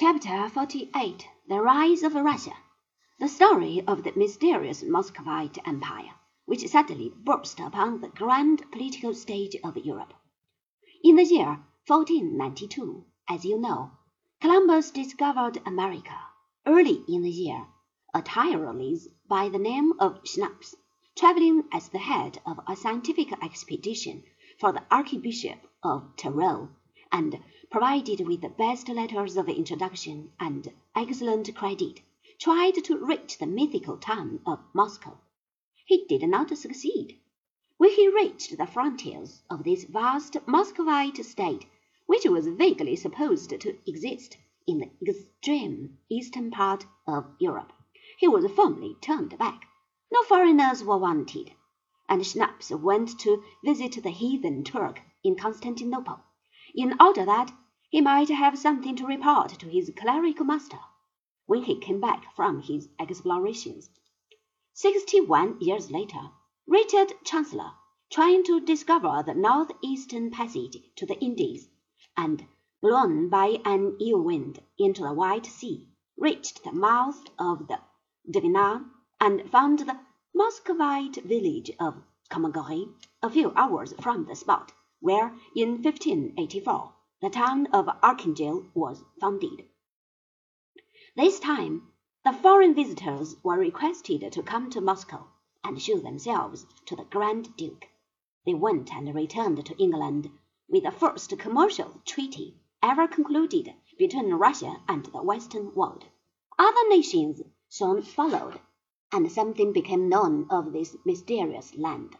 Chapter 48 The Rise of Russia The story of the mysterious Muscovite Empire, which suddenly burst upon the grand political stage of Europe. In the year 1492, as you know, Columbus discovered America. Early in the year, a Tyrolese by the name of Schnaps, traveling as the head of a scientific expedition for the Archbishop of Tyrol, and provided with the best letters of introduction and excellent credit, tried to reach the mythical town of Moscow. He did not succeed. When he reached the frontiers of this vast Muscovite state, which was vaguely supposed to exist in the extreme eastern part of Europe, he was firmly turned back. No foreigners were wanted, and Schnaps went to visit the heathen Turk in Constantinople in order that he might have something to report to his clerical master when he came back from his explorations. Sixty one years later, Richard Chancellor, trying to discover the northeastern passage to the Indies, and blown by an ill wind into the White Sea, reached the mouth of the Dwina and found the Muscovite village of Kholmogory a few hours from the spot where in 1584 the town of Archangel was founded. This time the foreign visitors were requested to come to Moscow and show themselves to the Grand Duke. They went and returned to England with the first commercial treaty ever concluded between Russia and the Western world. Other nations soon followed, and something became known of this mysterious land.